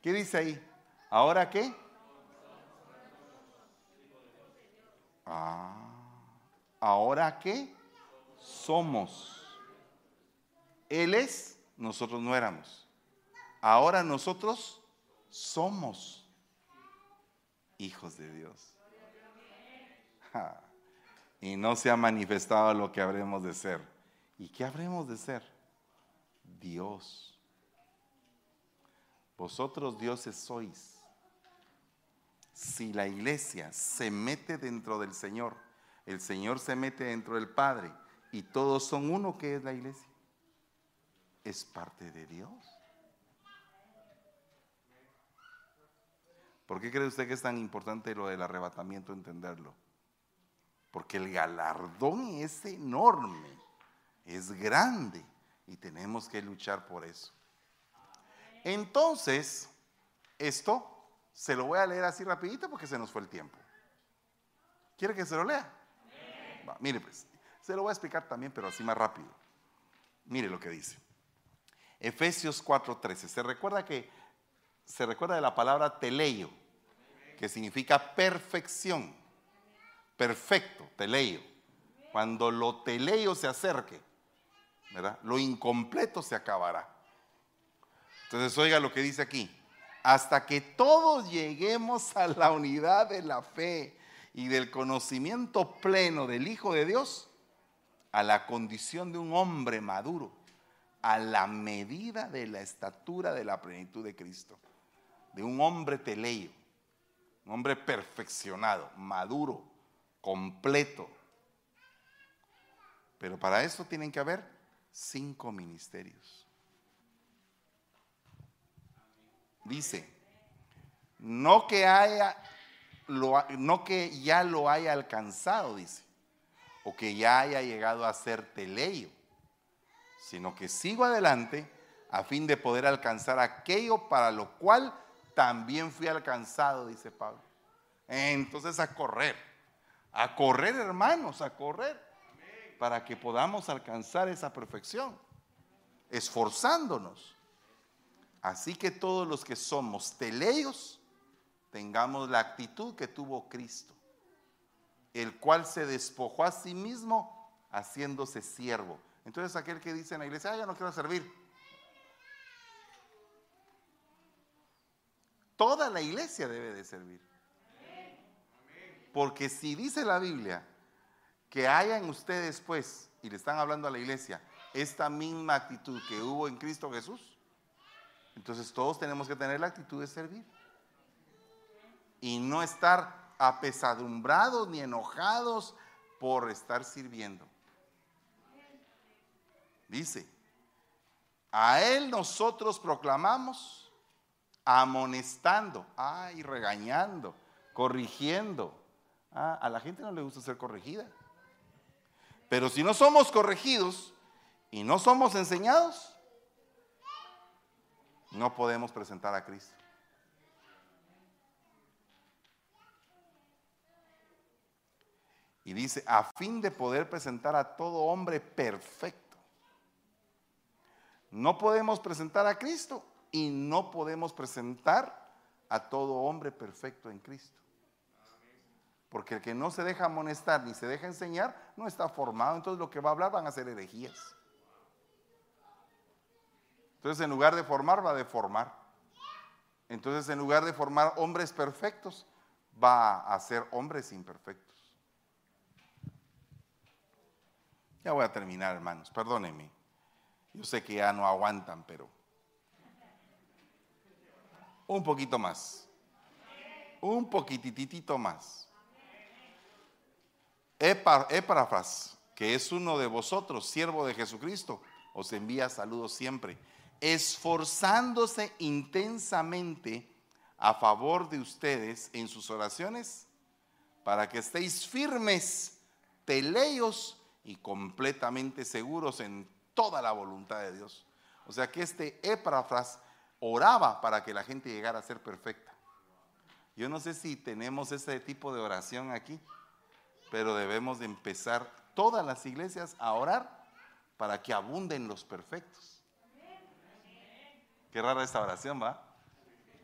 S1: ¿Qué dice ahí? ¿Ahora qué? Ah, ¿ahora qué? Somos. Él es, nosotros no éramos. Ahora nosotros somos hijos de Dios. Y no se ha manifestado lo que habremos de ser. ¿Y qué habremos de ser? Dios. Vosotros dioses sois. Si la iglesia se mete dentro del Señor, el Señor se mete dentro del Padre y todos son uno que es la iglesia, es parte de Dios. ¿Por qué cree usted que es tan importante lo del arrebatamiento entenderlo? Porque el galardón es enorme, es grande y tenemos que luchar por eso. Entonces, esto se lo voy a leer así rapidito porque se nos fue el tiempo. ¿Quiere que se lo lea? mire pues, se lo voy a explicar también, pero así más rápido. Mire lo que dice. Efesios 4:13. Se recuerda que se recuerda de la palabra teleio, que significa perfección. Perfecto, teleio. Cuando lo teleio se acerque, ¿verdad? Lo incompleto se acabará. Entonces, oiga lo que dice aquí. Hasta que todos lleguemos a la unidad de la fe y del conocimiento pleno del Hijo de Dios, a la condición de un hombre maduro, a la medida de la estatura de la plenitud de Cristo, de un hombre teleio, un hombre perfeccionado, maduro, completo. Pero para eso tienen que haber cinco ministerios. Dice, no que haya, no que ya lo haya alcanzado, dice, o que ya haya llegado a ser teleio, sino que sigo adelante a fin de poder alcanzar aquello para lo cual también fui alcanzado, dice Pablo. Entonces a correr, a correr hermanos, a correr para que podamos alcanzar esa perfección, esforzándonos. Así que todos los que somos teleios, tengamos la actitud que tuvo Cristo, el cual se despojó a sí mismo haciéndose siervo. Entonces aquel que dice en la iglesia, ah, ya no quiero servir. Toda la iglesia debe de servir. Porque si dice la Biblia que hayan ustedes pues, y le están hablando a la iglesia, esta misma actitud que hubo en Cristo Jesús, entonces todos tenemos que tener la actitud de servir. Y no estar apesadumbrados ni enojados por estar sirviendo. Dice, a Él nosotros proclamamos amonestando, ay, regañando, corrigiendo. Ah, a la gente no le gusta ser corregida. Pero si no somos corregidos y no somos enseñados, no podemos presentar a Cristo. Y dice, a fin de poder presentar a todo hombre perfecto. No podemos presentar a Cristo y no podemos presentar a todo hombre perfecto en Cristo. Porque el que no se deja amonestar ni se deja enseñar no está formado. Entonces lo que va a hablar van a ser herejías. Entonces en lugar de formar va a deformar. Entonces en lugar de formar hombres perfectos va a ser hombres imperfectos. Ya voy a terminar hermanos, perdónenme. Yo sé que ya no aguantan, pero un poquito más. Un poquititito más. Epafras, que es uno de vosotros, siervo de Jesucristo, os envía saludos siempre, esforzándose intensamente a favor de ustedes en sus oraciones, para que estéis firmes, teleios y completamente seguros en toda la voluntad de Dios. O sea que este Epafras oraba para que la gente llegara a ser perfecta. Yo no sé si tenemos ese tipo de oración aquí pero debemos de empezar todas las iglesias a orar para que abunden los perfectos. Qué rara esta oración, ¿va?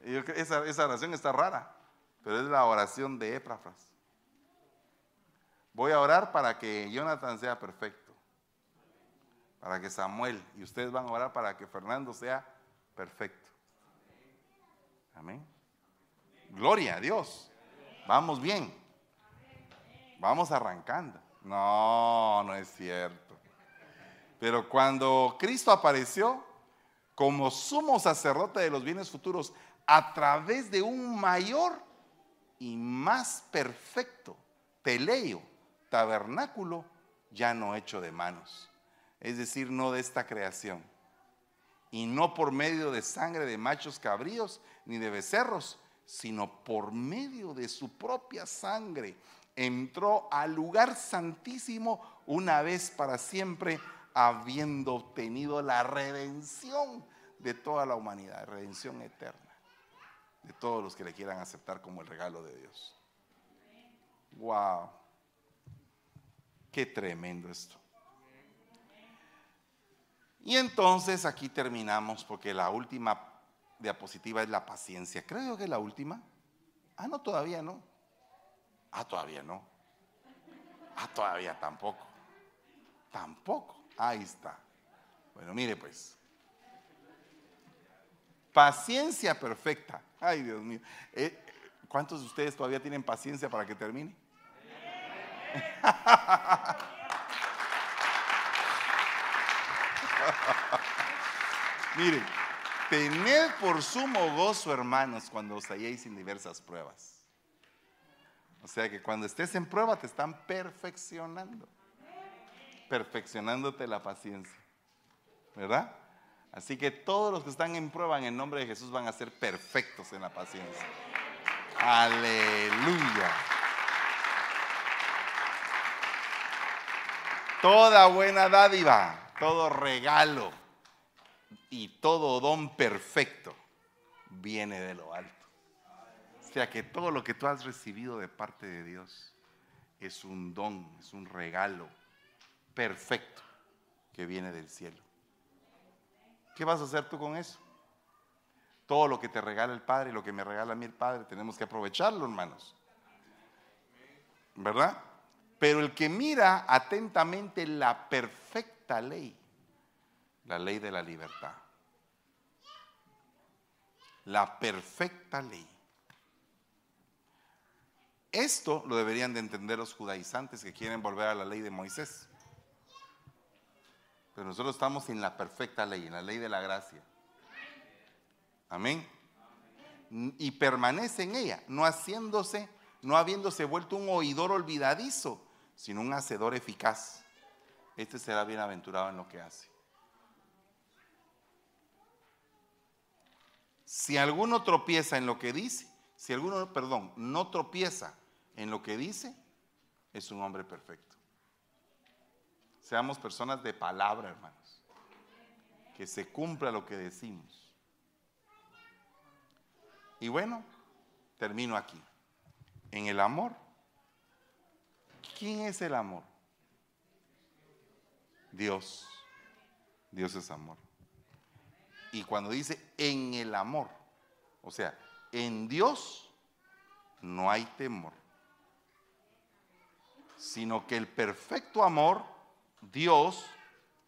S1: Esa, esa oración está rara, pero es la oración de Éprafras. Voy a orar para que Jonathan sea perfecto. Para que Samuel y ustedes van a orar para que Fernando sea perfecto. Amén. Gloria a Dios. Vamos bien. Vamos arrancando. No, no es cierto. Pero cuando Cristo apareció como sumo sacerdote de los bienes futuros a través de un mayor y más perfecto teleo, tabernáculo, ya no hecho de manos. Es decir, no de esta creación. Y no por medio de sangre de machos cabríos ni de becerros, sino por medio de su propia sangre. Entró al lugar santísimo una vez para siempre, habiendo obtenido la redención de toda la humanidad, redención eterna de todos los que le quieran aceptar como el regalo de Dios. Wow. Qué tremendo esto. Y entonces aquí terminamos porque la última diapositiva es la paciencia. Creo que es la última. Ah, no, todavía no. Ah, todavía no. Ah, todavía tampoco. Tampoco. Ahí está. Bueno, mire pues. Paciencia perfecta. Ay, Dios mío. Eh, ¿Cuántos de ustedes todavía tienen paciencia para que termine? Mire, tened por sumo gozo, hermanos, cuando os halléis en diversas pruebas. O sea que cuando estés en prueba te están perfeccionando. Perfeccionándote la paciencia. ¿Verdad? Así que todos los que están en prueba en el nombre de Jesús van a ser perfectos en la paciencia. Aleluya. Toda buena dádiva, todo regalo y todo don perfecto viene de lo alto. O sea que todo lo que tú has recibido de parte de Dios es un don, es un regalo perfecto que viene del cielo. ¿Qué vas a hacer tú con eso? Todo lo que te regala el Padre lo que me regala a mí el Padre, tenemos que aprovecharlo, hermanos. ¿Verdad? Pero el que mira atentamente la perfecta ley, la ley de la libertad, la perfecta ley. Esto lo deberían de entender los judaizantes que quieren volver a la ley de Moisés. Pero nosotros estamos en la perfecta ley, en la ley de la gracia. Amén. Y permanece en ella, no haciéndose, no habiéndose vuelto un oidor olvidadizo, sino un hacedor eficaz. Este será bienaventurado en lo que hace. Si alguno tropieza en lo que dice, si alguno, perdón, no tropieza en lo que dice, es un hombre perfecto. Seamos personas de palabra, hermanos. Que se cumpla lo que decimos. Y bueno, termino aquí. En el amor. ¿Quién es el amor? Dios. Dios es amor. Y cuando dice en el amor, o sea, en Dios no hay temor, sino que el perfecto amor Dios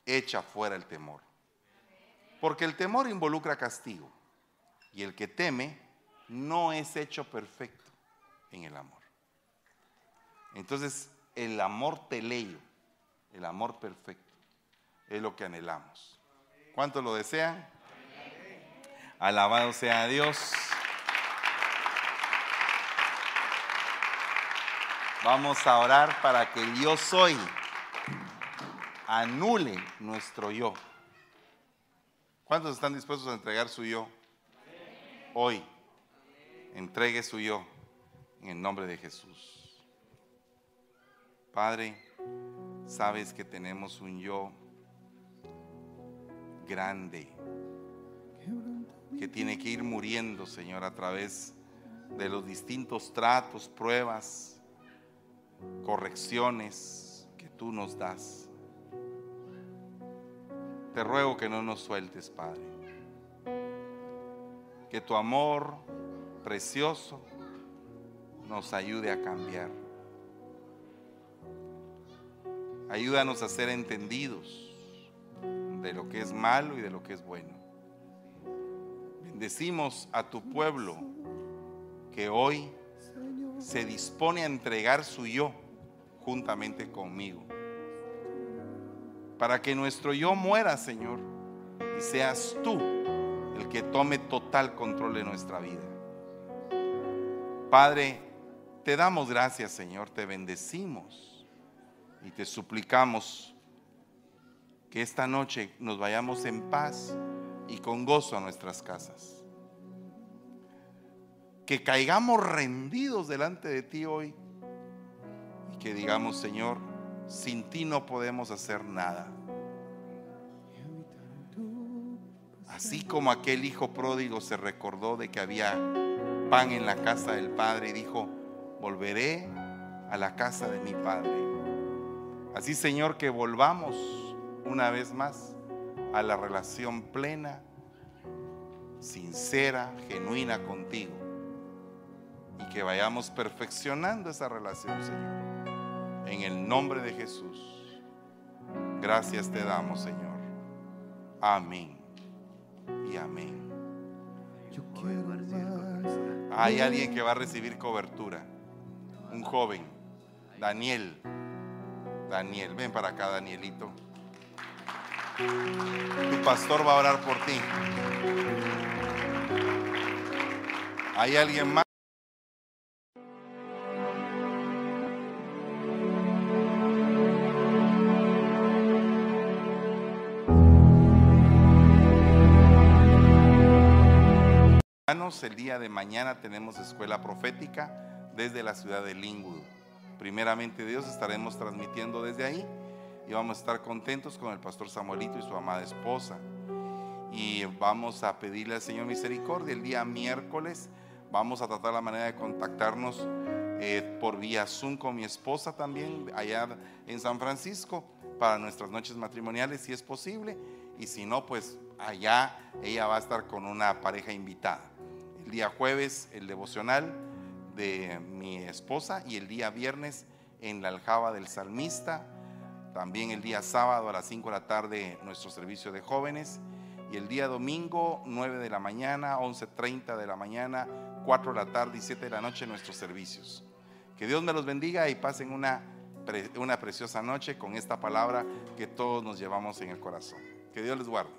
S1: echa fuera el temor. Porque el temor involucra castigo. Y el que teme no es hecho perfecto en el amor. Entonces, el amor teleio, el amor perfecto, es lo que anhelamos. ¿Cuántos lo desean? Alabado sea Dios. Vamos a orar para que yo soy anule nuestro yo. ¿Cuántos están dispuestos a entregar su yo? Hoy, entregue su yo en el nombre de Jesús. Padre, sabes que tenemos un yo grande que tiene que ir muriendo, Señor, a través de los distintos tratos, pruebas, correcciones que tú nos das. Te ruego que no nos sueltes, Padre. Que tu amor precioso nos ayude a cambiar. Ayúdanos a ser entendidos de lo que es malo y de lo que es bueno. Bendecimos a tu pueblo que hoy se dispone a entregar su yo juntamente conmigo. Para que nuestro yo muera, Señor, y seas tú el que tome total control de nuestra vida. Padre, te damos gracias, Señor, te bendecimos y te suplicamos que esta noche nos vayamos en paz y con gozo a nuestras casas. Que caigamos rendidos delante de ti hoy y que digamos, Señor, sin ti no podemos hacer nada. Así como aquel hijo pródigo se recordó de que había pan en la casa del Padre y dijo, volveré a la casa de mi Padre. Así, Señor, que volvamos una vez más a la relación plena, sincera, genuina contigo. Y que vayamos perfeccionando esa relación, Señor. En el nombre de Jesús. Gracias te damos, Señor. Amén. Y amén. Hay alguien que va a recibir cobertura. Un joven. Daniel. Daniel, ven para acá, Danielito. Tu pastor va a orar por ti. ¿Hay alguien más? El día de mañana tenemos escuela profética desde la ciudad de Linwood. Primeramente Dios estaremos transmitiendo desde ahí y vamos a estar contentos con el pastor Samuelito y su amada esposa. Y vamos a pedirle al Señor misericordia. El día miércoles vamos a tratar la manera de contactarnos eh, por vía Zoom con mi esposa también allá en San Francisco para nuestras noches matrimoniales si es posible. Y si no, pues allá ella va a estar con una pareja invitada. El día jueves el devocional de mi esposa y el día viernes en la aljaba del salmista también el día sábado a las 5 de la tarde nuestro servicio de jóvenes. Y el día domingo 9 de la mañana, 11.30 de la mañana, 4 de la tarde y 7 de la noche nuestros servicios. Que Dios me los bendiga y pasen una, una preciosa noche con esta palabra que todos nos llevamos en el corazón. Que Dios les guarde.